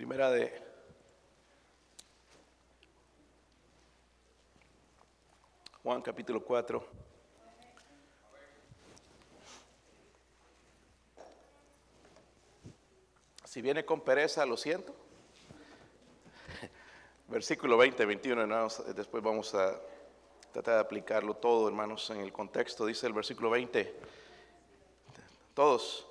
Primera de Juan capítulo 4. Si viene con pereza, lo siento. Versículo 20, 21, hermanos, después vamos a tratar de aplicarlo todo, hermanos, en el contexto. Dice el versículo 20, todos,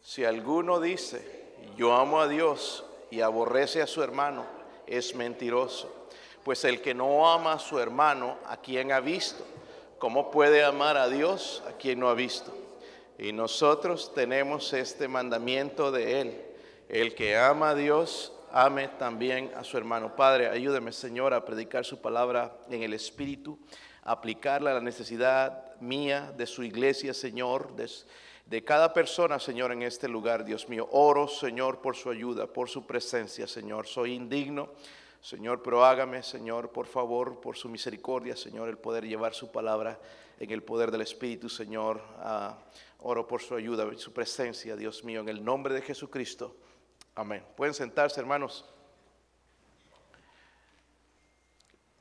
si alguno dice, yo amo a Dios y aborrece a su hermano, es mentiroso. Pues el que no ama a su hermano, a quien ha visto, ¿cómo puede amar a Dios a quien no ha visto? Y nosotros tenemos este mandamiento de Él el que ama a Dios, ame también a su hermano. Padre, ayúdeme, Señor, a predicar su palabra en el Espíritu, aplicarla a la necesidad mía, de su iglesia, Señor, de cada persona, Señor, en este lugar, Dios mío. Oro, Señor, por su ayuda, por su presencia, Señor. Soy indigno. Señor, pero hágame, Señor, por favor, por su misericordia, Señor, el poder llevar su palabra en el poder del Espíritu, Señor. Ah, oro por su ayuda, su presencia, Dios mío, en el nombre de Jesucristo. Amén. Pueden sentarse, hermanos.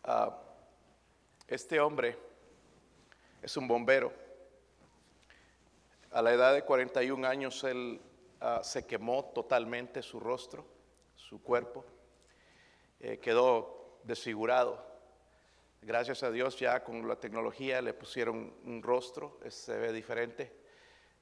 Ah, este hombre es un bombero. A la edad de 41 años él ah, se quemó totalmente su rostro, su cuerpo. Eh, quedó desfigurado. Gracias a Dios ya con la tecnología le pusieron un rostro, se ve diferente.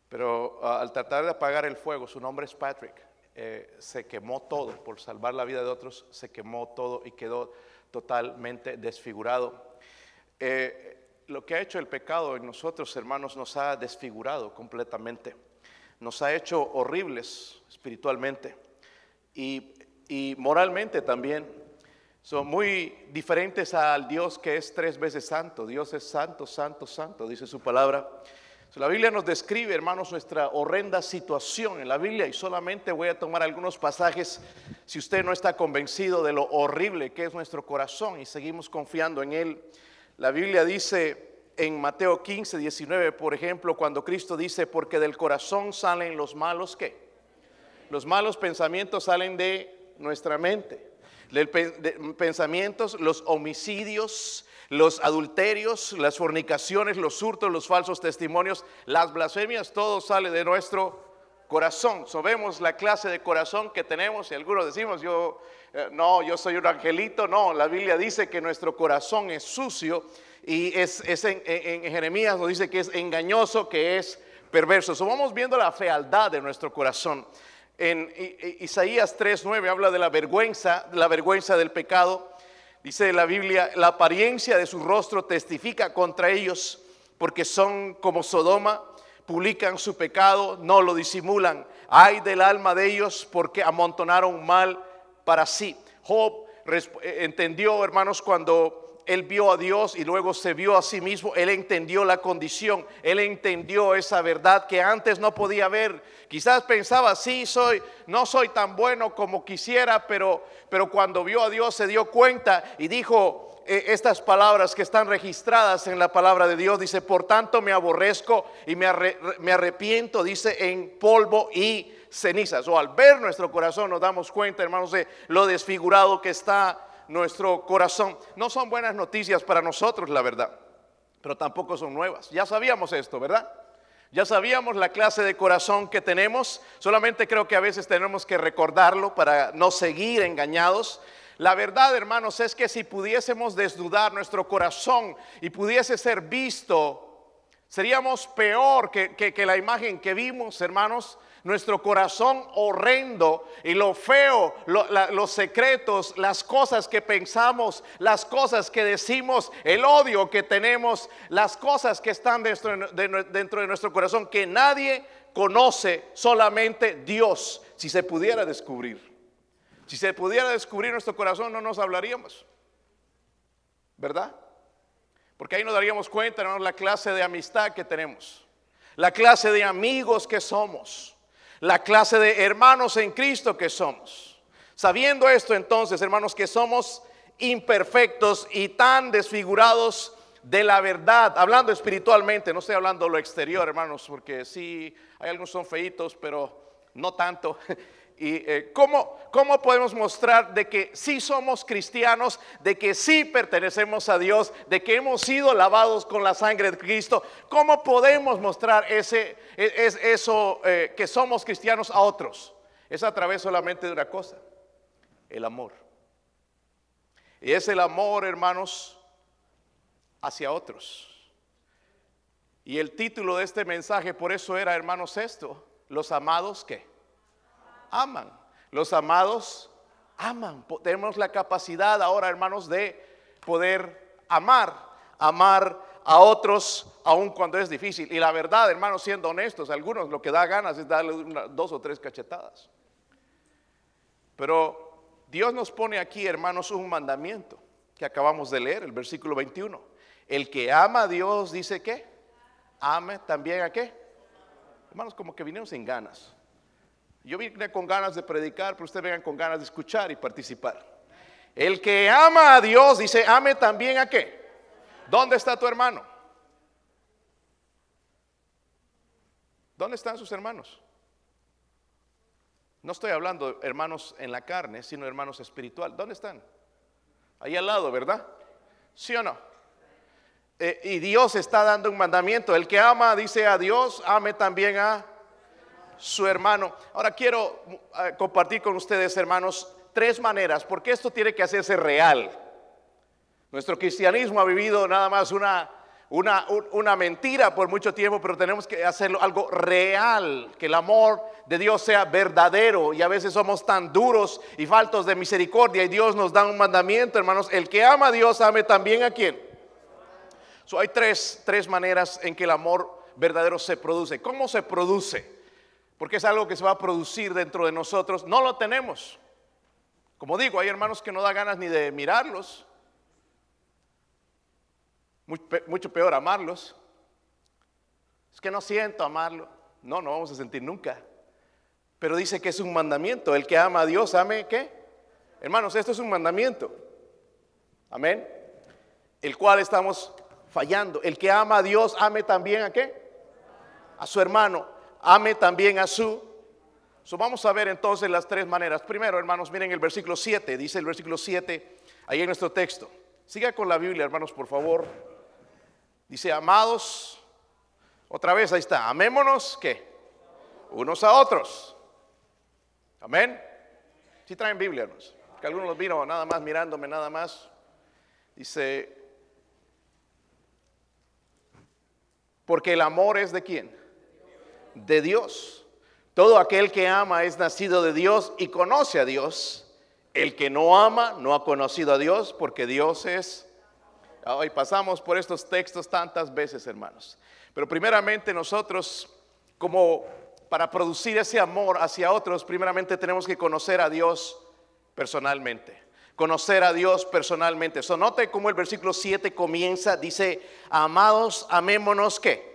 Pero ah, al tratar de apagar el fuego, su nombre es Patrick eh, se quemó todo, por salvar la vida de otros, se quemó todo y quedó totalmente desfigurado. Eh, lo que ha hecho el pecado en nosotros, hermanos, nos ha desfigurado completamente, nos ha hecho horribles espiritualmente y, y moralmente también. Son muy diferentes al Dios que es tres veces santo. Dios es santo, santo, santo, dice su palabra. La Biblia nos describe, hermanos, nuestra horrenda situación en la Biblia y solamente voy a tomar algunos pasajes si usted no está convencido de lo horrible que es nuestro corazón y seguimos confiando en Él. La Biblia dice en Mateo 15, 19, por ejemplo, cuando Cristo dice, porque del corazón salen los malos, ¿qué? Los malos pensamientos salen de nuestra mente. De pensamientos, los homicidios, los adulterios, las fornicaciones, los hurtos, los falsos testimonios, las blasfemias, todo sale de nuestro corazón. Sabemos la clase de corazón que tenemos y algunos decimos, yo eh, no, yo soy un angelito. No, la Biblia dice que nuestro corazón es sucio y es, en, Jeremías nos dice que es engañoso, que es perverso. So, vamos viendo la fealdad de nuestro corazón. En Isaías 3:9 habla de la vergüenza, la vergüenza del pecado. Dice la Biblia, la apariencia de su rostro testifica contra ellos, porque son como Sodoma, publican su pecado, no lo disimulan. Hay del alma de ellos porque amontonaron mal para sí. Job eh, entendió, hermanos, cuando él vio a Dios y luego se vio a sí mismo, él entendió la condición, él entendió esa verdad que antes no podía ver. Quizás pensaba, sí, soy, no soy tan bueno como quisiera, pero, pero cuando vio a Dios se dio cuenta y dijo eh, estas palabras que están registradas en la palabra de Dios. Dice, por tanto me aborrezco y me, me arrepiento, dice, en polvo y cenizas. O al ver nuestro corazón nos damos cuenta, hermanos, de lo desfigurado que está nuestro corazón. No son buenas noticias para nosotros, la verdad, pero tampoco son nuevas. Ya sabíamos esto, ¿verdad? Ya sabíamos la clase de corazón que tenemos, solamente creo que a veces tenemos que recordarlo para no seguir engañados. La verdad, hermanos, es que si pudiésemos desnudar nuestro corazón y pudiese ser visto, seríamos peor que, que la imagen que vimos, hermanos nuestro corazón horrendo y lo feo, los secretos, las cosas que pensamos, las cosas que decimos, el odio que tenemos, las cosas que están dentro de, dentro de nuestro corazón que nadie conoce, solamente Dios, si se pudiera descubrir. Si se pudiera descubrir nuestro corazón, no nos hablaríamos. ¿Verdad? Porque ahí nos daríamos cuenta, de la clase de amistad que tenemos, la clase de amigos que somos la clase de hermanos en Cristo que somos. Sabiendo esto entonces, hermanos, que somos imperfectos y tan desfigurados de la verdad, hablando espiritualmente, no estoy hablando lo exterior, hermanos, porque sí, hay algunos son feitos, pero no tanto. ¿Y eh, ¿cómo, cómo podemos mostrar de que sí somos cristianos, de que sí pertenecemos a Dios, de que hemos sido lavados con la sangre de Cristo? ¿Cómo podemos mostrar ese, e, es, eso eh, que somos cristianos a otros? Es a través solamente de una cosa, el amor. Y es el amor, hermanos, hacia otros. Y el título de este mensaje por eso era, hermanos, esto, los amados que aman. Los amados aman. Tenemos la capacidad ahora, hermanos, de poder amar, amar a otros aun cuando es difícil. Y la verdad, hermanos, siendo honestos, algunos lo que da ganas es darle dos o tres cachetadas. Pero Dios nos pone aquí, hermanos, un mandamiento que acabamos de leer, el versículo 21. El que ama a Dios dice que ame también a qué. Hermanos, como que vinimos sin ganas. Yo vine con ganas de predicar, pero ustedes vengan con ganas de escuchar y participar. El que ama a Dios dice, ame también a qué. ¿Dónde está tu hermano? ¿Dónde están sus hermanos? No estoy hablando de hermanos en la carne, sino hermanos espiritual. ¿Dónde están? Ahí al lado, ¿verdad? ¿Sí o no? Eh, y Dios está dando un mandamiento. El que ama, dice a Dios, ame también a su hermano. Ahora quiero eh, compartir con ustedes, hermanos, tres maneras, porque esto tiene que hacerse real. Nuestro cristianismo ha vivido nada más una, una, una, mentira por mucho tiempo, pero tenemos que hacerlo algo real, que el amor de Dios sea verdadero. Y a veces somos tan duros y faltos de misericordia y Dios nos da un mandamiento, hermanos. El que ama a Dios, ame también a quien. hay tres, tres maneras en que el amor verdadero se produce. ¿Cómo se produce? Porque es algo que se va a producir dentro de nosotros, no lo tenemos. Como digo, hay hermanos que no da ganas ni de mirarlos, mucho peor amarlos. Es que no siento amarlo. No, no vamos a sentir nunca. Pero dice que es un mandamiento. El que ama a Dios, ame qué? Hermanos, esto es un mandamiento. Amén. El cual estamos fallando. El que ama a Dios, ame también a qué? A su hermano ame también a su. vamos a ver entonces las tres maneras. Primero, hermanos, miren el versículo 7, dice el versículo 7, ahí en nuestro texto. Siga con la Biblia, hermanos, por favor. Dice, amados, otra vez ahí está, amémonos, ¿qué? Unos a otros. Amén. Si traen Biblia, hermanos. Que algunos los vino nada más mirándome, nada más. Dice, porque el amor es de quién? De Dios. Todo aquel que ama es nacido de Dios y conoce a Dios. El que no ama no ha conocido a Dios porque Dios es... Hoy pasamos por estos textos tantas veces, hermanos. Pero primeramente nosotros, como para producir ese amor hacia otros, primeramente tenemos que conocer a Dios personalmente. Conocer a Dios personalmente. So, note cómo el versículo 7 comienza, dice, amados, amémonos que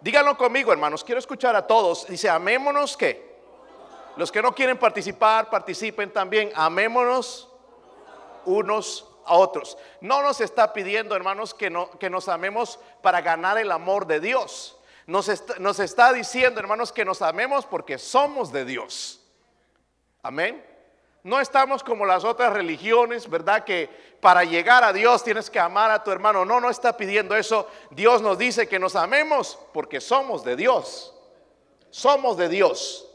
Díganlo conmigo, hermanos. Quiero escuchar a todos. Dice, amémonos que. Los que no quieren participar, participen también. Amémonos unos a otros. No nos está pidiendo, hermanos, que, no, que nos amemos para ganar el amor de Dios. Nos nos está diciendo, hermanos, que nos amemos porque somos de Dios. Amén. No estamos como las otras religiones, ¿verdad? Que para llegar a Dios tienes que amar a tu hermano. No, no está pidiendo eso. Dios nos dice que nos amemos porque somos de Dios. Somos de Dios.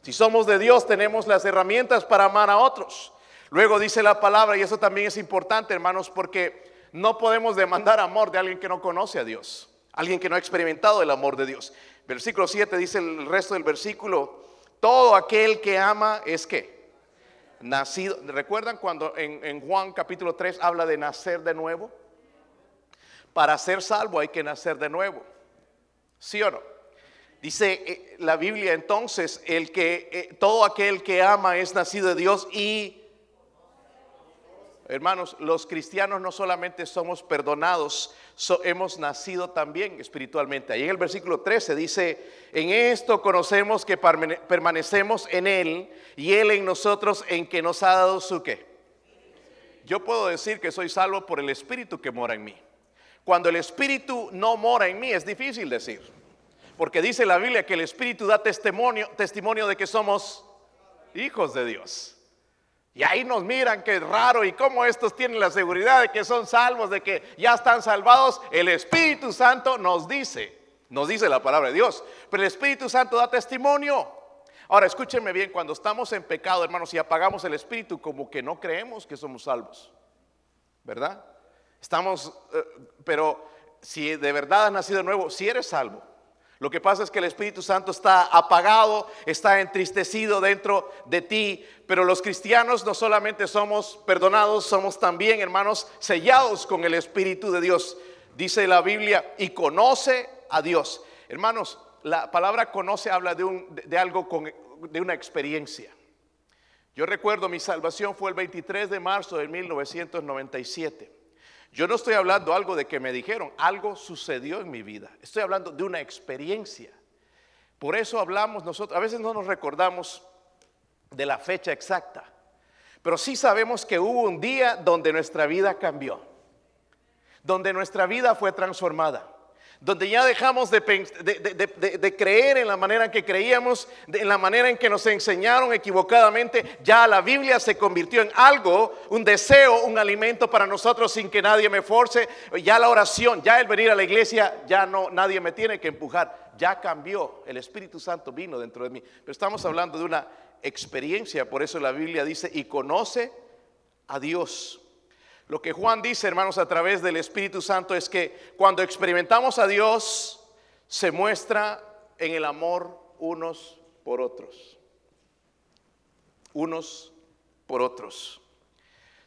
Si somos de Dios tenemos las herramientas para amar a otros. Luego dice la palabra, y eso también es importante, hermanos, porque no podemos demandar amor de alguien que no conoce a Dios, alguien que no ha experimentado el amor de Dios. Versículo 7 dice el resto del versículo, todo aquel que ama es que nacido. ¿Recuerdan cuando en, Juan capítulo 3 habla de nacer de nuevo? Para ser salvo hay que nacer de nuevo. ¿Sí o no? Dice eh, la Biblia entonces, el que eh, todo aquel que ama es nacido de Dios y Hermanos, los cristianos no solamente somos perdonados, hemos nacido también espiritualmente. Ahí en el versículo 13 dice, en esto conocemos que permanecemos en Él y Él en nosotros en que nos ha dado su qué. Yo puedo decir que soy salvo por el Espíritu que mora en mí. Cuando el Espíritu no mora en mí es difícil decir, porque dice la Biblia que el Espíritu da testimonio, testimonio de que somos hijos de Dios. Y ahí nos miran que es raro y cómo estos tienen la seguridad de que son salvos, de que ya están salvados. El Espíritu Santo nos dice, nos dice la palabra de Dios, pero el Espíritu Santo da testimonio. Ahora, escúchenme bien, cuando estamos en pecado, hermanos, y apagamos el Espíritu, como que no creemos que somos salvos, ¿verdad? Estamos, eh, pero si de verdad has nacido de nuevo, si eres salvo. Lo que pasa es que el Espíritu Santo está apagado, está entristecido dentro de ti, pero los cristianos no solamente somos perdonados, somos también, hermanos, sellados con el Espíritu de Dios. Dice la Biblia, y conoce a Dios. Hermanos, la palabra conoce habla de, un, de, algo con, de una experiencia. Yo recuerdo mi salvación fue el 23 de marzo de 1997. Yo no estoy hablando algo de que me dijeron, algo sucedió en mi vida. Estoy hablando de una experiencia. Por eso hablamos nosotros, a veces no nos recordamos de la fecha exacta, pero sí sabemos que hubo un día donde nuestra vida cambió, donde nuestra vida fue transformada donde ya dejamos de, creer en la manera en que creíamos, en la manera en que nos enseñaron equivocadamente, ya la Biblia se convirtió en algo, un deseo, un alimento para nosotros sin que nadie me force, ya la oración, ya el venir a la iglesia, ya no, nadie me tiene que empujar, ya cambió, el Espíritu Santo vino dentro de mí, pero estamos hablando de una experiencia, por eso la Biblia dice, y conoce a Dios. Lo que Juan dice, hermanos, a través del Espíritu Santo es que cuando experimentamos a Dios, se muestra en el amor unos por otros. Unos por otros.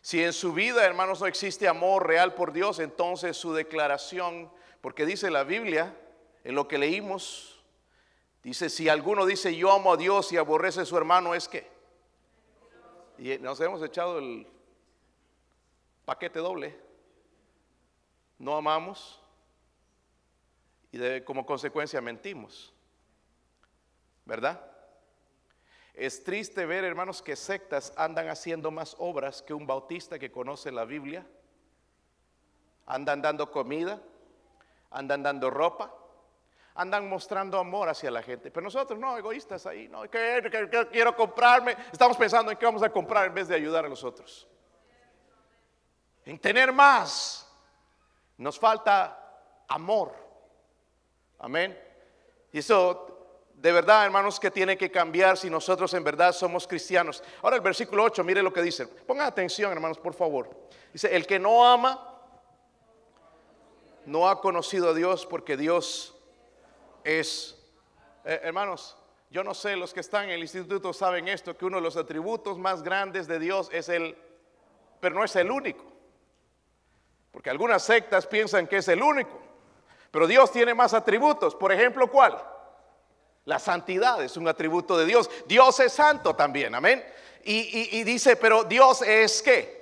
Si en su vida, hermanos, no existe amor real por Dios, entonces su declaración, porque dice la Biblia, en lo que leímos, dice, si alguno dice yo amo a Dios y aborrece a su hermano, es que... Y nos hemos echado el paquete doble. No amamos y como consecuencia mentimos. ¿Verdad? Es triste ver, hermanos, que sectas andan haciendo más obras que un bautista que conoce la Biblia. Andan dando comida, andan dando ropa, andan mostrando amor hacia la gente. Pero nosotros no, egoístas ahí, no, que, quiero comprarme. Estamos pensando en qué vamos a comprar en vez de ayudar a los otros en tener más. Nos falta amor. Amén. Y eso de verdad, hermanos, que tiene que cambiar si nosotros en verdad somos cristianos. Ahora el versículo 8, mire lo que dice. Pongan atención, hermanos, por favor. Dice, el que no ama, no ha conocido a Dios porque Dios es... Eh, hermanos, yo no sé, los que están en el instituto saben esto, que uno de los atributos más grandes de Dios es el, pero no es el único. Porque algunas sectas piensan que es el único. Pero Dios tiene más atributos. Por ejemplo, ¿cuál? La santidad es un atributo de Dios. Dios es santo también, amén. Y, dice, pero Dios es qué?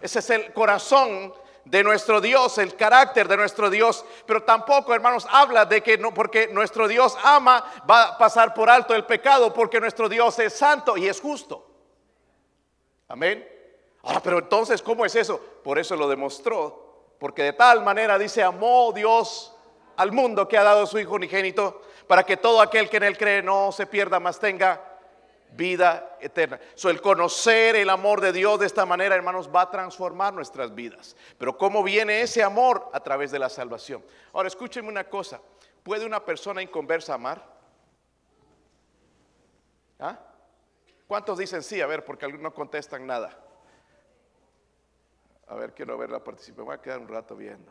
Ese es el corazón de nuestro Dios, el carácter de nuestro Dios. Pero tampoco, hermanos, habla de que no, porque nuestro Dios ama, va a pasar por alto el pecado, porque nuestro Dios es santo y es justo. Amén. Ah, pero entonces, ¿cómo es eso? Por eso lo demostró. Porque de tal manera dice, amó Dios al mundo que ha dado su Hijo unigénito, para que todo aquel que en él cree no se pierda, más tenga vida eterna. So, el conocer el amor de Dios de esta manera, hermanos, va a transformar nuestras vidas. Pero ¿cómo viene ese amor? A través de la salvación. Ahora, escúchenme una cosa. ¿Puede una persona inconversa amar? ¿Ah? ¿Cuántos dicen sí? A ver, porque algunos no contestan nada. A ver, quiero ver la participación. Voy a quedar un rato viendo.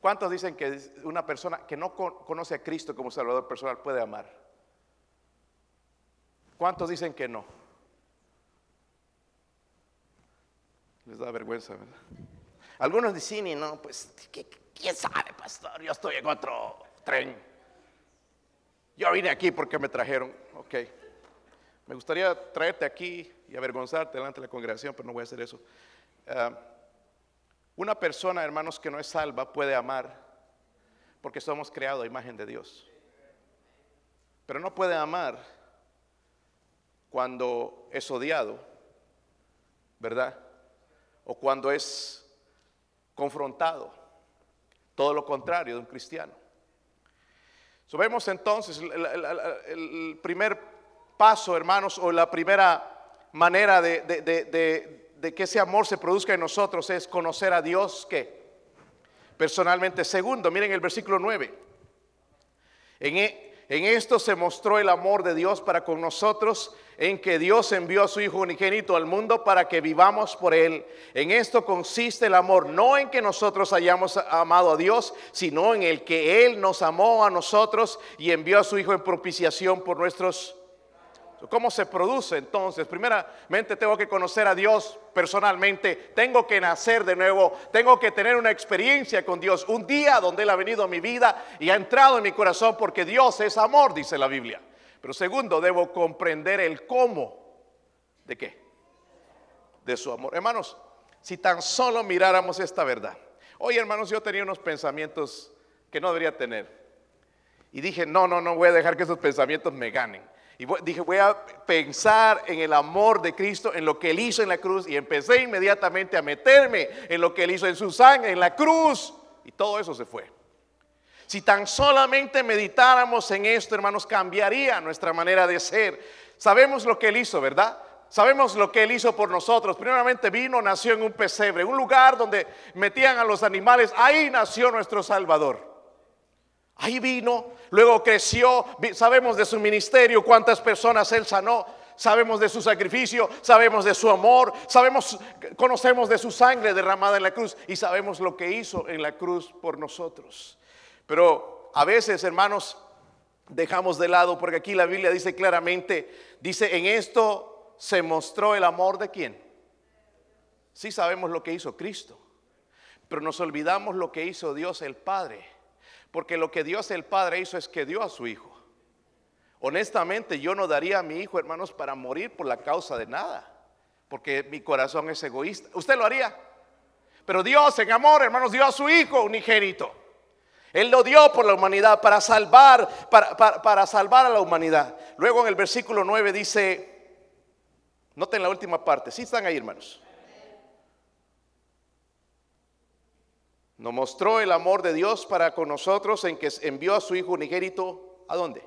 ¿Cuántos dicen que una persona que no conoce a Cristo como Salvador personal puede amar? ¿Cuántos dicen que no? Les da vergüenza, ¿verdad? Algunos dicen, y no, pues, ¿quién sabe, pastor? Yo estoy en otro tren. Yo vine aquí porque me trajeron. Ok. Me gustaría traerte aquí y avergonzarte delante de la congregación, pero no voy a hacer eso. Ah, una persona, hermanos, que no es salva puede amar porque somos creados a imagen de Dios. Pero no puede amar cuando es odiado, ¿verdad? O cuando es confrontado. Todo lo contrario de un cristiano. So, vemos entonces el, primer paso, hermanos, o la primera manera de- de que ese amor se produzca en nosotros es conocer a Dios que personalmente. Segundo, miren el versículo 9. En, e- en esto se mostró el amor de Dios para con nosotros, en que Dios envió a su Hijo unigénito al mundo para que vivamos por Él. En esto consiste el amor, no en que nosotros hayamos amado a Dios, sino en el que Él nos amó a nosotros y envió a su Hijo en propiciación por nuestros ¿Cómo se produce entonces? Primeramente tengo que conocer a Dios personalmente, tengo que nacer de nuevo, tengo que tener una experiencia con Dios, un día donde Él ha venido a mi vida y ha entrado en mi corazón porque Dios es amor, dice la Biblia. Pero segundo, debo comprender el cómo. ¿De qué? De su amor. Hermanos, si tan solo miráramos esta verdad. Hoy, hermanos, yo tenía unos pensamientos que no debería tener. Y dije, no, no, no voy a dejar que esos pensamientos me ganen. Y dije, voy a pensar en el amor de Cristo, en lo que Él hizo en la cruz. Y empecé inmediatamente a meterme en lo que Él hizo en su sangre, en la cruz. Y todo eso se fue. Si tan solamente meditáramos en esto, hermanos, cambiaría nuestra manera de ser. Sabemos lo que Él hizo, ¿verdad? Sabemos lo que Él hizo por nosotros. Primeramente vino, nació en un pesebre, un lugar donde metían a los animales. Ahí nació nuestro Salvador. Ahí vino, luego creció, sabemos de su ministerio, cuántas personas él sanó, sabemos de su sacrificio, sabemos de su amor, sabemos, conocemos de su sangre derramada en la cruz y sabemos lo que hizo en la cruz por nosotros. Pero a veces, hermanos, dejamos de lado porque aquí la Biblia dice claramente, dice, en esto se mostró el amor de quién. Sí sabemos lo que hizo Cristo, pero nos olvidamos lo que hizo Dios el Padre. Porque lo que Dios el Padre hizo es que dio a su Hijo. Honestamente, yo no daría a mi Hijo, hermanos, para morir por la causa de nada. Porque mi corazón es egoísta. ¿Usted lo haría? Pero Dios en amor, hermanos, dio a su Hijo unigénito. Él lo dio por la humanidad, para salvar, para, salvar a la humanidad. Luego en el versículo 9 dice, noten la última parte, sí están ahí, hermanos. Nos mostró el amor de Dios para con nosotros en que envió a su Hijo unigénito. ¿A dónde?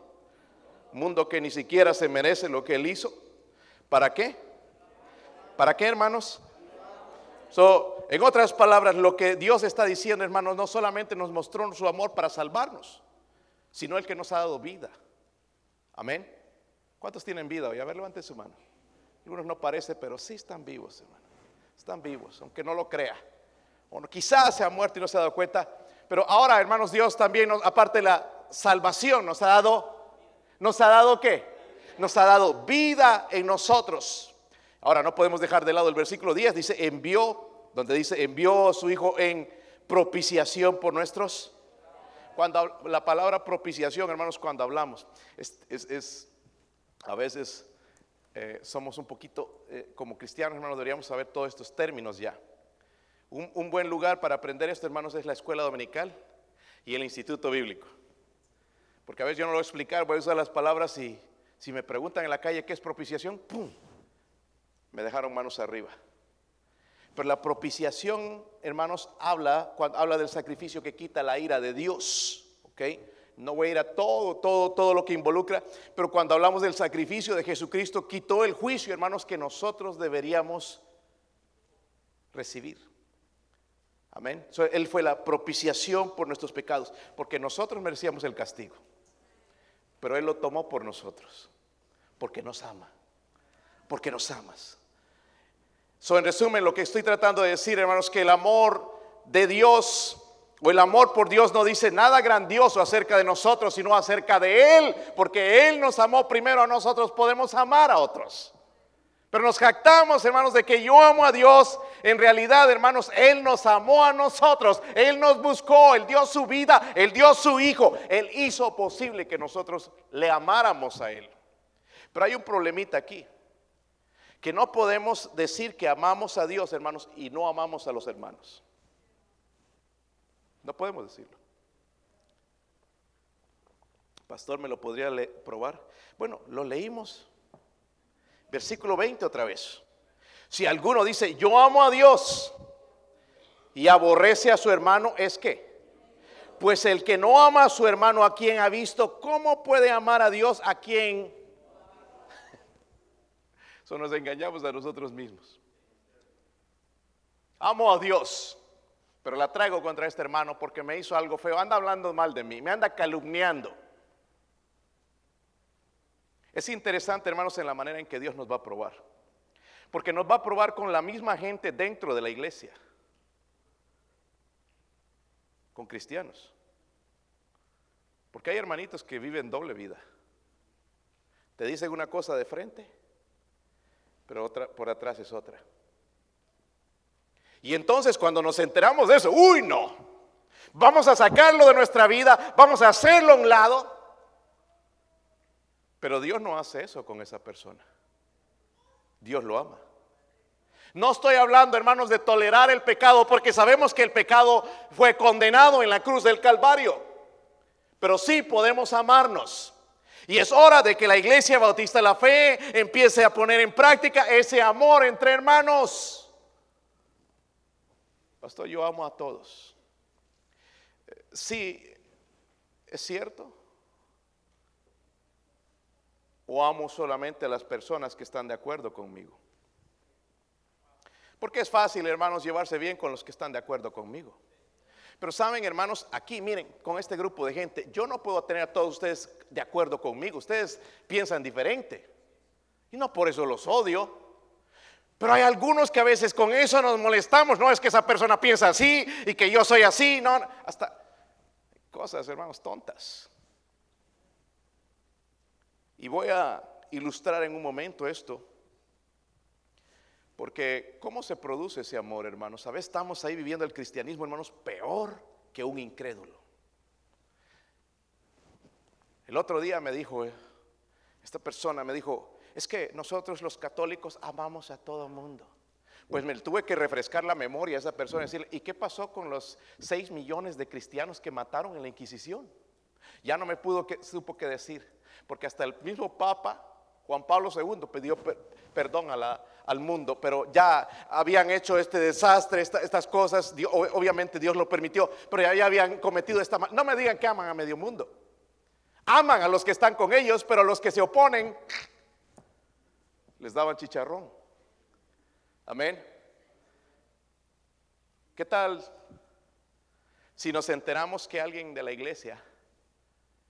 Mundo que ni siquiera se merece lo que Él hizo. ¿Para qué? ¿Para qué, hermanos? En otras palabras, lo que Dios está diciendo, hermanos, no solamente nos mostró su amor para salvarnos, sino el que nos ha dado vida. Amén. ¿Cuántos tienen vida hoy? A ver, levante su mano. Algunos no parece, pero sí están vivos, hermano. Están vivos, aunque no lo crea. Bueno, quizás se ha muerto y no se ha dado cuenta. Pero ahora, hermanos, Dios también, aparte de la salvación, nos ha dado, nos ha dado qué? Nos ha dado vida en nosotros. Ahora, no podemos dejar de lado el versículo 10, dice, envió, donde dice, envió a su Hijo en propiciación por nuestros. Cuando la palabra propiciación, hermanos, cuando hablamos, es- a veces eh, somos un poquito, eh, como cristianos, hermanos, deberíamos saber todos estos términos ya. Un, buen lugar para aprender esto, hermanos, es la escuela dominical y el instituto bíblico. Porque a veces yo no lo voy a explicar, voy a usar las palabras y si me preguntan en la calle qué es propiciación, ¡pum! Me dejaron manos arriba. Pero la propiciación, hermanos, habla, cuando habla del sacrificio que quita la ira de Dios, ¿ok? No voy a ir a todo, todo, todo lo que involucra, pero cuando hablamos del sacrificio de Jesucristo, quitó el juicio, hermanos, que nosotros deberíamos recibir. Amén. So, él fue la propiciación por nuestros pecados, porque nosotros merecíamos el castigo. Pero Él lo tomó por nosotros, porque nos ama, porque nos amas. So, en resumen, lo que estoy tratando de decir, hermanos, que el amor de Dios o el amor por Dios no dice nada grandioso acerca de nosotros, sino acerca de Él, porque Él nos amó primero a nosotros, podemos amar a otros. Pero nos jactamos, hermanos, de que yo amo a Dios. En realidad, hermanos, Él nos amó a nosotros. Él nos buscó, Él dio su vida, Él dio su Hijo. Él hizo posible que nosotros le amáramos a Él. Pero hay un problemita aquí. Que no podemos decir que amamos a Dios, hermanos, y no amamos a los hermanos. No podemos decirlo. Pastor, ¿me lo podría probar? Bueno, lo leímos. Versículo 20 otra vez. Si alguno dice, yo amo a Dios y aborrece a su hermano, ¿es que Pues el que no ama a su hermano, a quien ha visto, ¿cómo puede amar a Dios a quien? Eso nos engañamos a nosotros mismos. Amo a Dios, pero la traigo contra este hermano porque me hizo algo feo. Anda hablando mal de mí, me anda calumniando. Es interesante, hermanos, en la manera en que Dios nos va a probar. Porque nos va a probar con la misma gente dentro de la iglesia. Con cristianos. Porque hay hermanitos que viven doble vida. Te dicen una cosa de frente, pero otra por atrás es otra. Y entonces cuando nos enteramos de eso, uy, no. Vamos a sacarlo de nuestra vida, vamos a hacerlo a un lado. Pero Dios no hace eso con esa persona. Dios lo ama. No estoy hablando, hermanos, de tolerar el pecado, porque sabemos que el pecado fue condenado en la cruz del Calvario. Pero sí podemos amarnos. Y es hora de que la iglesia bautista de la fe empiece a poner en práctica ese amor entre hermanos. Pastor, yo amo a todos. Sí, es cierto. O amo solamente a las personas que están de acuerdo conmigo. Porque es fácil, hermanos, llevarse bien con los que están de acuerdo conmigo. Pero saben, hermanos, aquí miren, con este grupo de gente, yo no puedo tener a todos ustedes de acuerdo conmigo. Ustedes piensan diferente. Y no por eso los odio. Pero hay algunos que a veces con eso nos molestamos. No es que esa persona piensa así y que yo soy así. No, hasta cosas, hermanos, tontas. Y voy a ilustrar en un momento esto. Porque ¿cómo se produce ese amor, hermanos? A veces estamos ahí viviendo el cristianismo, hermanos, peor que un incrédulo. El otro día me dijo, eh, esta persona me dijo, es que nosotros los católicos amamos a todo mundo. Pues me tuve que refrescar la memoria a esa persona y decirle, ¿y qué pasó con los 6 millones de cristianos que mataron en la Inquisición? Ya no me pudo supo qué decir, porque hasta el mismo Papa Juan Pablo II pidió perdón al mundo, pero ya habían hecho este desastre, estas cosas, obviamente Dios lo permitió, pero ya, habían cometido esta... No me digan que aman a medio mundo. Aman a los que están con ellos, pero a los que se oponen les daban chicharrón. Amén. ¿Qué tal si nos enteramos que alguien de la iglesia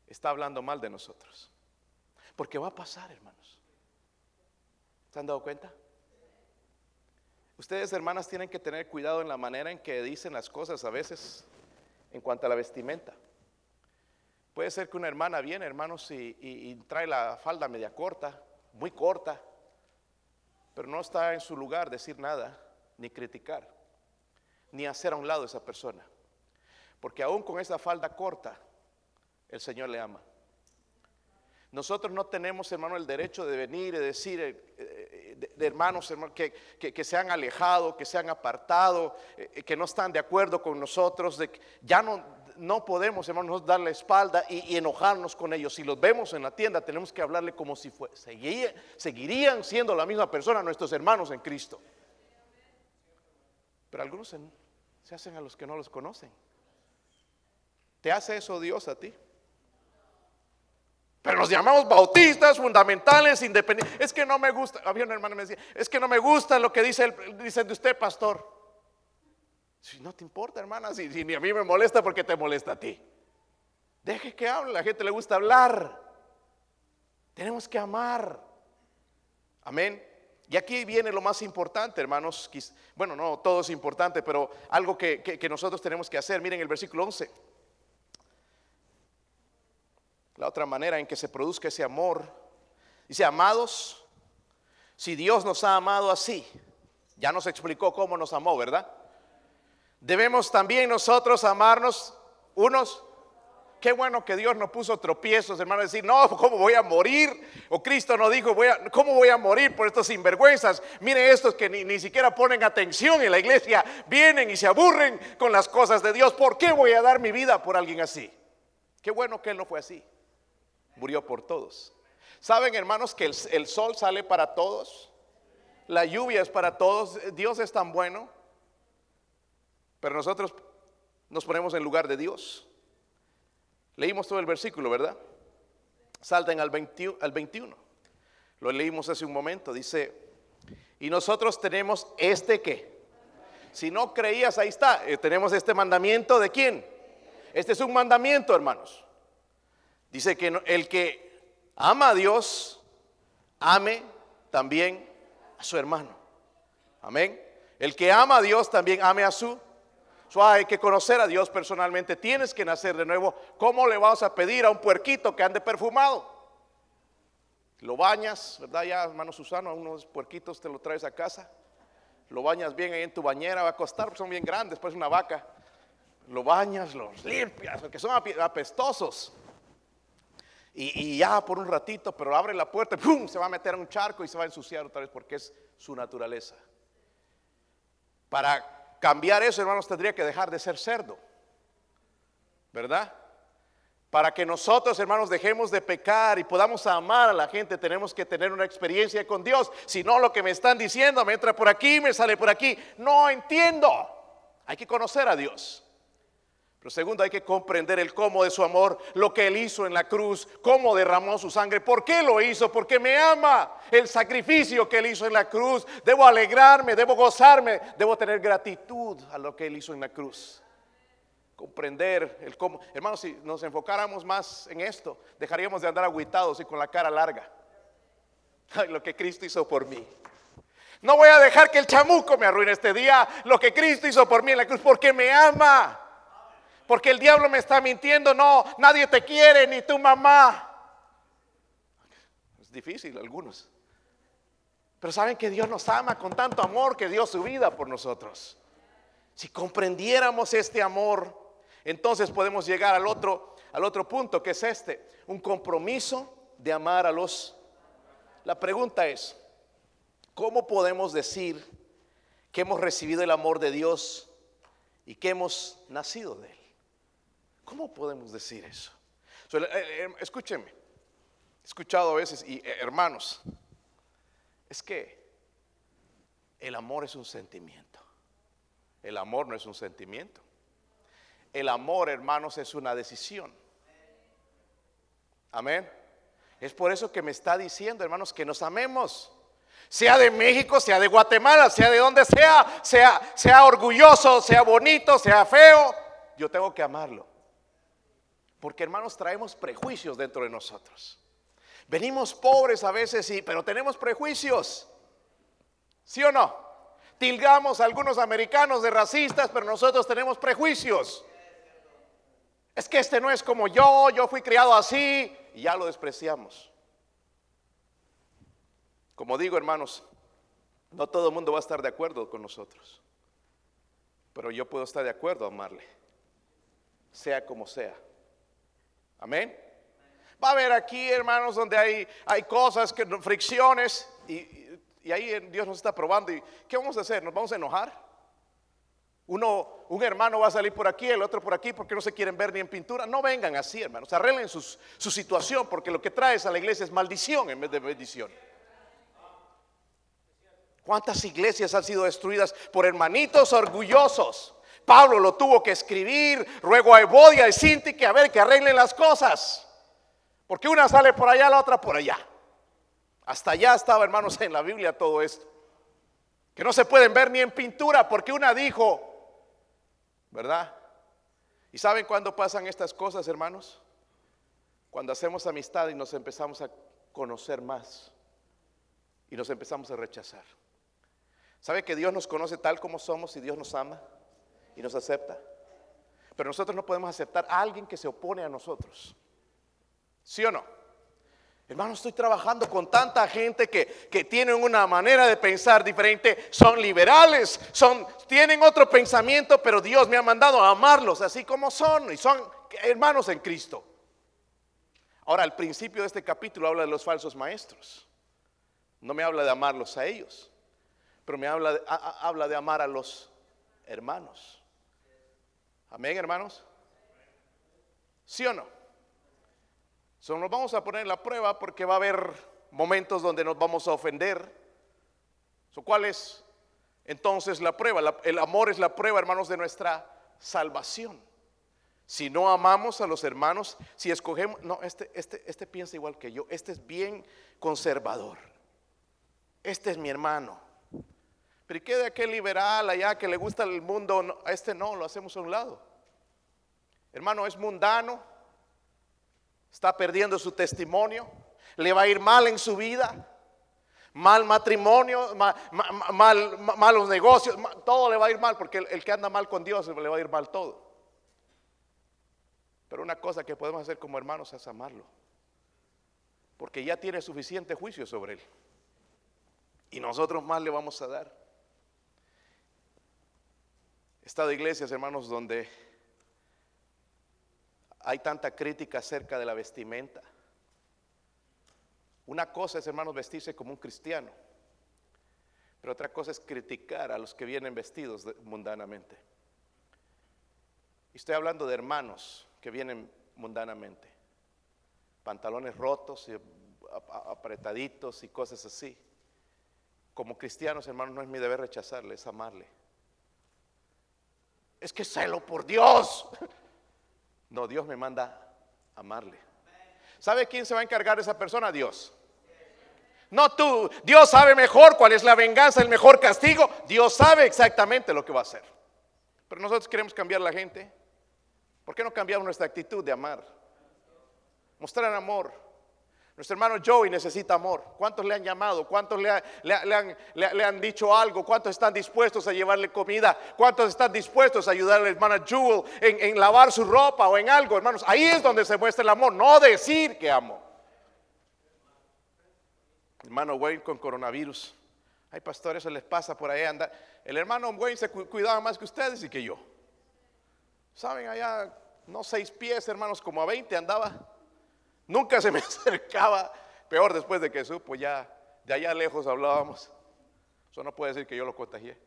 está hablando mal de nosotros? Porque va a pasar, hermanos. ¿Se han dado cuenta? Ustedes, hermanas, tienen que tener cuidado en la manera en que dicen las cosas a veces en cuanto a la vestimenta. Puede ser que una hermana viene, hermanos, y, trae la falda media corta, muy corta, pero no está en su lugar decir nada, ni criticar, ni hacer a un lado a esa persona. Porque aún con esa falda corta, el Señor le ama. Nosotros no tenemos, hermano, el derecho de venir y decir, eh, eh, de, hermanos, que, se han alejado, que se han apartado, eh, que no están de acuerdo con nosotros, ya no, no podemos, hermanos, darle espalda y, enojarnos con ellos. Si los vemos en la tienda, tenemos que hablarle como si fue, seguirían siendo la misma persona nuestros hermanos en Cristo. Pero algunos se hacen a los que no los conocen. ¿Te hace eso Dios a ti? Pero los llamamos bautistas, fundamentales, independientes. Es que no me gusta, había una hermana que me decía, es que no me gusta lo que dice el, dicen de usted, pastor. Si no te importa, hermana, si, ni a mí me molesta porque te molesta a ti. Deje que hable, la gente le gusta hablar. Tenemos que amar. Amén. Y aquí viene lo más importante, hermanos. Bueno, no, todo es importante, pero algo que, que nosotros tenemos que hacer. Miren el versículo 11. La otra manera en que se produzca ese amor. Dice, amados, si Dios nos ha amado así, ya nos explicó cómo nos amó, ¿verdad? Debemos también nosotros amarnos unos. Qué bueno que Dios no puso tropiezos, hermano, decir, no, ¿cómo voy a morir? O Cristo no dijo, voy a, ¿cómo voy a morir por estos sinvergüenzas? Miren estos que ni, ni siquiera ponen atención en la iglesia, vienen y se aburren con las cosas de Dios. ¿Por qué voy a dar mi vida por alguien así? Qué bueno que Él no fue así murió por todos. ¿Saben, hermanos, que el, sol sale para todos? La lluvia es para todos. Dios es tan bueno. Pero nosotros nos ponemos en lugar de Dios. Leímos todo el versículo, ¿verdad? Salten al, al 21. Lo leímos hace un momento. Dice, Y nosotros tenemos este que. Si no creías, ahí está. Eh, tenemos este mandamiento de quién. Este es un mandamiento, hermanos. Dice que el que ama a Dios, ame también a su hermano. Amén. El que ama a Dios también ame a su. So, hay que conocer a Dios personalmente. Tienes que nacer de nuevo. ¿Cómo le vas a pedir a un puerquito que ande perfumado? Lo bañas, ¿verdad? Ya, hermano Susano, a unos puerquitos te lo traes a casa. Lo bañas bien ahí en tu bañera, va a costar, porque son bien grandes, pues una vaca. Lo bañas, los limpias, porque son apestosos. Y, ya por un ratito, pero abre la puerta, ¡pum! se va a meter en un charco y se va a ensuciar otra vez porque es su naturaleza. Para cambiar eso, hermanos, tendría que dejar de ser cerdo. ¿Verdad? Para que nosotros, hermanos, dejemos de pecar y podamos amar a la gente, tenemos que tener una experiencia con Dios. Si no, lo que me están diciendo me entra por aquí, me sale por aquí. No entiendo. Hay que conocer a Dios. Pero segundo, hay que comprender el cómo de su amor, lo que Él hizo en la cruz, cómo derramó su sangre, por qué lo hizo, porque me ama, el sacrificio que Él hizo en la cruz. Debo alegrarme, debo gozarme, debo tener gratitud a lo que Él hizo en la cruz comprender el cómo. Hermanos, si nos enfocáramos más en esto, dejaríamos de andar aguitados y con la cara larga. Ay, lo que Cristo hizo por mí. No voy a dejar que el chamuco me arruine este día. Lo que Cristo hizo por mí en la cruz, porque me ama. Porque el diablo me está mintiendo. No, nadie te quiere, ni tu mamá. Es difícil, algunos. Pero saben que Dios nos ama con tanto amor que dio su vida por nosotros. Si comprendiéramos este amor, entonces podemos llegar al otro, al otro punto que es este, un compromiso de amar a los... La pregunta es, ¿cómo podemos decir que hemos recibido el amor de Dios y que hemos nacido de Él? ¿Cómo podemos decir eso? Eh, escúchenme, he escuchado a veces, y eh, hermanos, es que el amor es un sentimiento. El amor no es un sentimiento. El amor, hermanos, es una decisión. Amén. Es por eso que me está diciendo, hermanos, que nos amemos. Sea de México, sea de Guatemala, sea de donde sea, sea, sea orgulloso, sea bonito, sea feo, yo tengo que amarlo. Porque hermanos, traemos prejuicios dentro de nosotros. Venimos pobres a veces, sí, pero tenemos prejuicios. ¿Sí o no? Tilgamos a algunos americanos de racistas, pero nosotros tenemos prejuicios. Es que este no es como yo, yo fui criado así y ya lo despreciamos. Como digo, hermanos, no todo el mundo va a estar de acuerdo con nosotros, pero yo puedo estar de acuerdo a amarle, sea como sea. Amén. Va a haber aquí, hermanos, donde hay, hay cosas, que, fricciones, y, y ahí Dios nos está probando. ¿Y qué vamos a hacer? ¿Nos vamos a enojar? Uno, un hermano va a salir por aquí, el otro por aquí, porque no se quieren ver ni en pintura. No vengan así, hermanos. Arreglen su situación, porque lo que traes a la iglesia es maldición en vez de bendición. ¿Cuántas iglesias han sido destruidas por hermanitos orgullosos? Pablo lo tuvo que escribir, ruego a Evodia y Sinti que a ver que arreglen las cosas. Porque una sale por allá, la otra por allá. Hasta allá estaba, hermanos, en la Biblia todo esto. Que no se pueden ver ni en pintura, porque una dijo, ¿verdad? ¿Y saben cuándo pasan estas cosas, hermanos? Cuando hacemos amistad y nos empezamos a conocer más y nos empezamos a rechazar. ¿Sabe que Dios nos conoce tal como somos y Dios nos ama y nos acepta? Pero nosotros no podemos aceptar a alguien que se opone a nosotros. ¿Sí o no? Hermano, estoy trabajando con tanta gente que, que tienen una manera de pensar diferente, son liberales, son, tienen otro pensamiento, pero Dios me ha mandado a amarlos así como son y son hermanos en Cristo. Ahora, al principio de este capítulo habla de los falsos maestros. No me habla de amarlos a ellos, pero me habla de, habla de amar a los hermanos. Amén, hermanos. ¿Sí o no? So, nos vamos a poner la prueba porque va a haber momentos donde nos vamos a ofender. ¿Cuál es entonces la prueba? el amor es la prueba, hermanos, de nuestra salvación. Si no amamos a los hermanos, si escogemos, no, este, este, este piensa igual que yo, este es bien conservador. Este es mi hermano. Pero ¿y qué de aquel liberal allá que le gusta el mundo? a este no, lo hacemos a un lado. Hermano, es mundano, está perdiendo su testimonio, le va a ir mal en su vida, mal matrimonio, mal, malos negocios, todo le va a ir mal, porque el, que anda mal con Dios le va a ir mal todo. Pero una cosa que podemos hacer como hermanos es amarlo, porque ya tiene suficiente juicio sobre él. Y nosotros más le vamos a dar. Estado en iglesias, hermanos, donde hay tanta crítica acerca de la vestimenta. Una cosa es, hermanos, vestirse como un cristiano, pero otra cosa es criticar a los que vienen vestidos mundanamente. Y estoy hablando de hermanos que vienen mundanamente, pantalones rotos y apretaditos y cosas así. Como cristianos, hermanos, no es mi deber rechazarle, es amarle. Es que celo por Dios. No, Dios me manda amarle. ¿Sabe quién se va a encargar de esa persona? Dios. No tú. Dios sabe mejor cuál es la venganza, el mejor castigo. Dios sabe exactamente lo que va a hacer. Pero nosotros queremos cambiar la gente. ¿Por qué no cambiamos nuestra actitud de amar? Mostrar amor. Nuestro hermano Joey necesita amor. ¿Cuántos le han llamado? ¿Cuántos le, han, dicho algo? ¿Cuántos están dispuestos a llevarle comida? ¿Cuántos están dispuestos a ayudar a la hermana Jewel en, lavar su ropa o en algo, hermanos? Ahí es donde se muestra el amor, no decir que amo. Hermano Wayne con coronavirus. Hay pastores, se les pasa por ahí anda. El hermano Wayne se cuidaba más que ustedes y que yo. Saben, allá, no seis pies, hermanos, como a 20 andaba. Nunca se me acercaba, peor después de que supo, ya de allá lejos hablábamos. Eso no puede decir que yo lo contagié.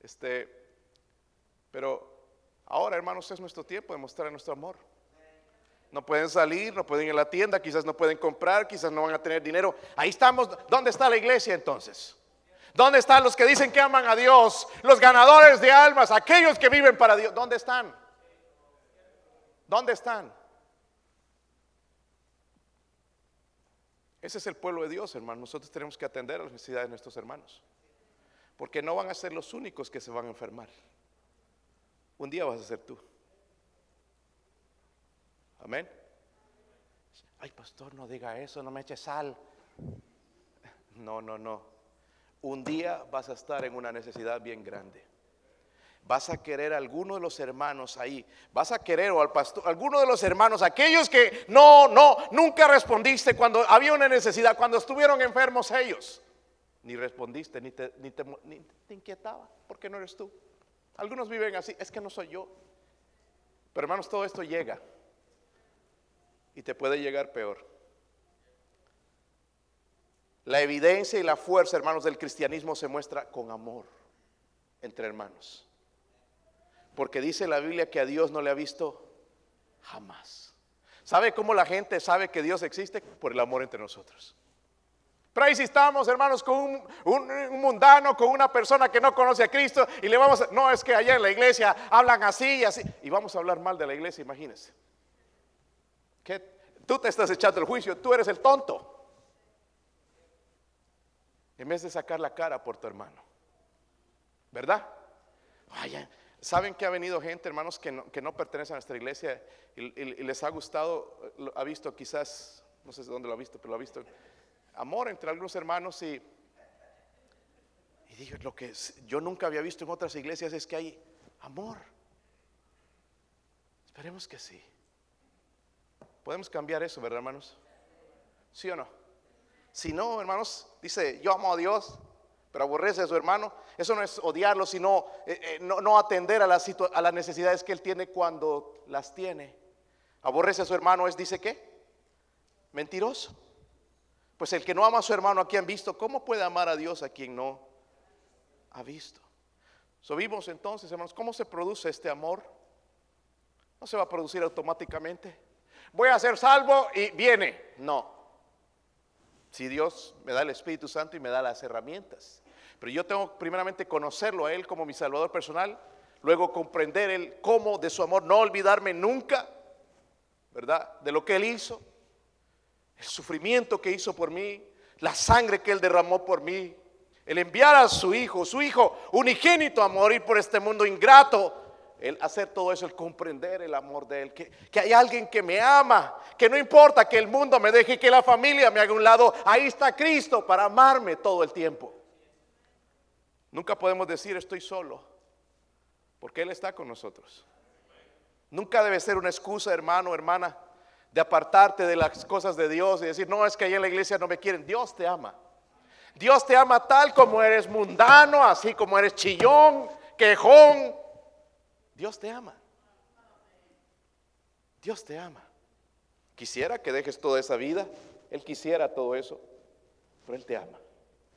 Este, pero ahora, hermanos, es nuestro tiempo de mostrar nuestro amor. No pueden salir, no pueden ir a la tienda, quizás no pueden comprar, quizás no van a tener dinero. Ahí estamos. ¿Dónde está la iglesia entonces? ¿Dónde están los que dicen que aman a Dios? Los ganadores de almas, aquellos que viven para Dios. ¿Dónde están? ¿Dónde están? Ese es el pueblo de Dios, hermano. Nosotros tenemos que atender a las necesidades de nuestros hermanos. Porque no van a ser los únicos que se van a enfermar. Un día vas a ser tú. Amén. Ay, pastor, no diga eso, no me eche sal. No, no, no. Un día vas a estar en una necesidad bien grande vas a querer a alguno de los hermanos ahí, vas a querer o al pastor, alguno de los hermanos, aquellos que no, no, nunca respondiste cuando había una necesidad, cuando estuvieron enfermos ellos, ni respondiste, ni te, ni te, ni te inquietaba, porque no eres tú. Algunos viven así, es que no soy yo. Pero hermanos, todo esto llega y te puede llegar peor. La evidencia y la fuerza, hermanos, del cristianismo se muestra con amor entre hermanos. Porque dice la Biblia que a Dios no le ha visto jamás. ¿Sabe cómo la gente sabe que Dios existe? Por el amor entre nosotros. Pero ahí si estamos, hermanos, con un, mundano, con una persona que no conoce a Cristo y le vamos a, no, es que allá en la iglesia hablan así y así, y vamos a hablar mal de la iglesia, imagínense. Que tú te estás echando el juicio, tú eres el tonto. En vez de sacar la cara por tu hermano. ¿Verdad? Vaya, Saben que ha venido gente, hermanos, que no, que no pertenecen a nuestra iglesia y, les ha gustado, ha visto quizás, no sé dónde lo ha visto, pero lo ha visto, amor entre algunos hermanos y, y digo, lo que yo nunca había visto en otras iglesias es que hay amor. Esperemos que sí. Podemos cambiar eso, ¿verdad, hermanos? ¿Sí o no? Si no, hermanos, dice, yo amo a Dios, pero aborrece a su hermano, eso no es odiarlo, sino eh, eh, no, atender a las, necesidades que él tiene cuando las tiene. Aborrece a su hermano es, dice qué? Mentiroso. Pues el que no ama a su hermano a quien visto, ¿cómo puede amar a Dios a quien no ha visto? So, vimos entonces, hermanos, cómo se produce este amor. No se va a producir automáticamente. Voy a ser salvo y viene. No. Si Dios me da el Espíritu Santo y me da las herramientas. Pero yo tengo primeramente conocerlo a Él como mi Salvador personal, luego comprender el cómo de su amor, no olvidarme nunca, ¿verdad? De lo que Él hizo, el sufrimiento que hizo por mí, la sangre que Él derramó por mí, el enviar a su hijo, su hijo unigénito a morir por este mundo ingrato, el hacer todo eso, el comprender el amor de Él, que, que, hay alguien que me ama, que no importa que el mundo me deje, que la familia me haga un lado, ahí está Cristo para amarme todo el tiempo. Nunca podemos decir estoy solo, porque Él está con nosotros. Nunca debe ser una excusa, hermano, hermana, de apartarte de las cosas de Dios y decir, no, es que ahí en la iglesia no me quieren. Dios te ama. Dios te ama tal como eres mundano, así como eres chillón, quejón. Dios te ama. Dios te ama. Quisiera que dejes toda esa vida. Él quisiera todo eso. Pero Él te ama.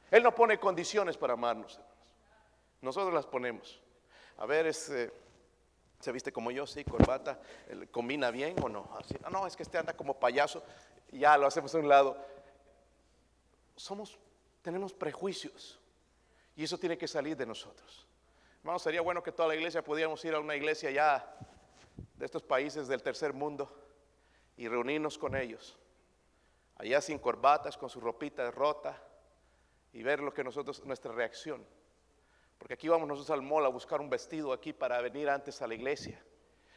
Él no pone condiciones para amarnos. Nosotros las ponemos. A ver, ese se viste como yo, sí, corbata, combina bien o no. Así, no, no, es que este anda como payaso. Ya lo hacemos a un lado. Somos tenemos prejuicios y eso tiene que salir de nosotros. Hermano, sería bueno que toda la iglesia pudiéramos ir a una iglesia ya de estos países del tercer mundo y reunirnos con ellos. Allá sin corbatas, con su ropita rota y ver lo que nosotros, nuestra reacción. Porque aquí vamos nosotros al mall a buscar un vestido aquí para venir antes a la iglesia.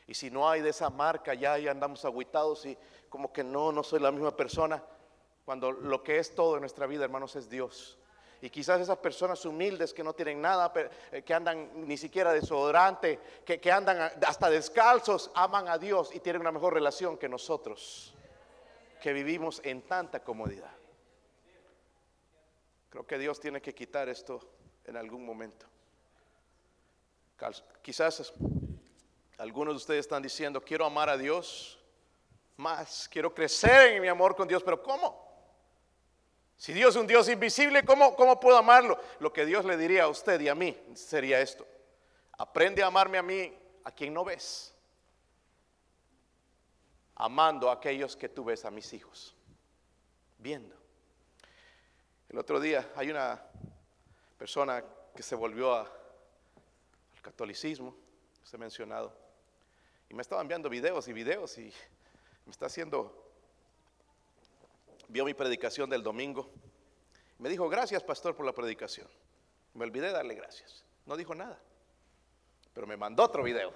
Y si no hay de esa marca, ya, ya andamos aguitados y como que no, no soy la misma persona. Cuando lo que es todo en nuestra vida, hermanos, es Dios. Y quizás esas personas humildes que no tienen nada, eh, que andan ni siquiera desodorante, que, que andan hasta descalzos, aman a Dios y tienen una mejor relación que nosotros, que vivimos en tanta comodidad. Creo que Dios tiene que quitar esto en algún momento. Quizás algunos de ustedes están diciendo, quiero amar a Dios más, quiero crecer en mi amor con Dios, pero ¿cómo? Si Dios es un Dios invisible, ¿cómo, ¿cómo puedo amarlo? Lo que Dios le diría a usted y a mí sería esto. Aprende a amarme a mí, a quien no ves. Amando a aquellos que tú ves a mis hijos. Viendo. El otro día hay una persona que se volvió al catolicismo, se ha mencionado, y me estaba enviando videos y videos y me está haciendo vio mi predicación del domingo. Me dijo, gracias pastor por la predicación. Me olvidé de darle gracias. No dijo nada. Pero me mandó otro video.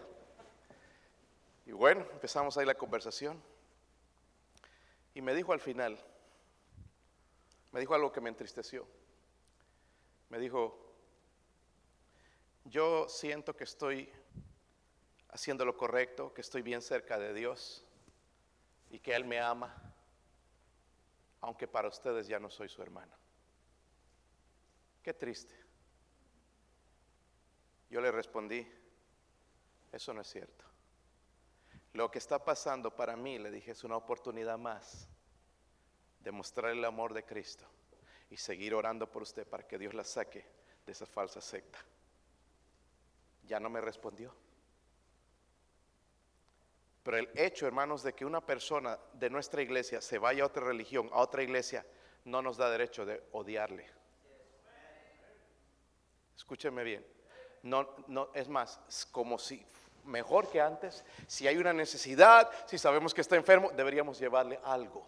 Y bueno, empezamos ahí la conversación. Y me dijo al final, me dijo algo que me entristeció. Me dijo, yo siento que estoy haciendo lo correcto, que estoy bien cerca de Dios y que Él me ama aunque para ustedes ya no soy su hermano. Qué triste. Yo le respondí, eso no es cierto. Lo que está pasando para mí, le dije, es una oportunidad más de mostrar el amor de Cristo y seguir orando por usted para que Dios la saque de esa falsa secta. Ya no me respondió. Pero el hecho, hermanos, de que una persona de nuestra iglesia se vaya a otra religión, a otra iglesia, no nos da derecho de odiarle. Escúcheme bien. No, no, es más, es como si mejor que antes, si hay una necesidad, si sabemos que está enfermo, deberíamos llevarle algo.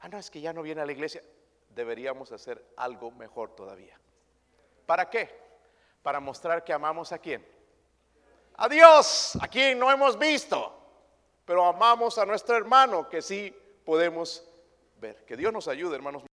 Ah, no, es que ya no viene a la iglesia. Deberíamos hacer algo mejor todavía. ¿Para qué? Para mostrar que amamos a quién? A Dios, a quien no hemos visto, pero amamos a nuestro hermano que sí podemos ver. Que Dios nos ayude, hermanos.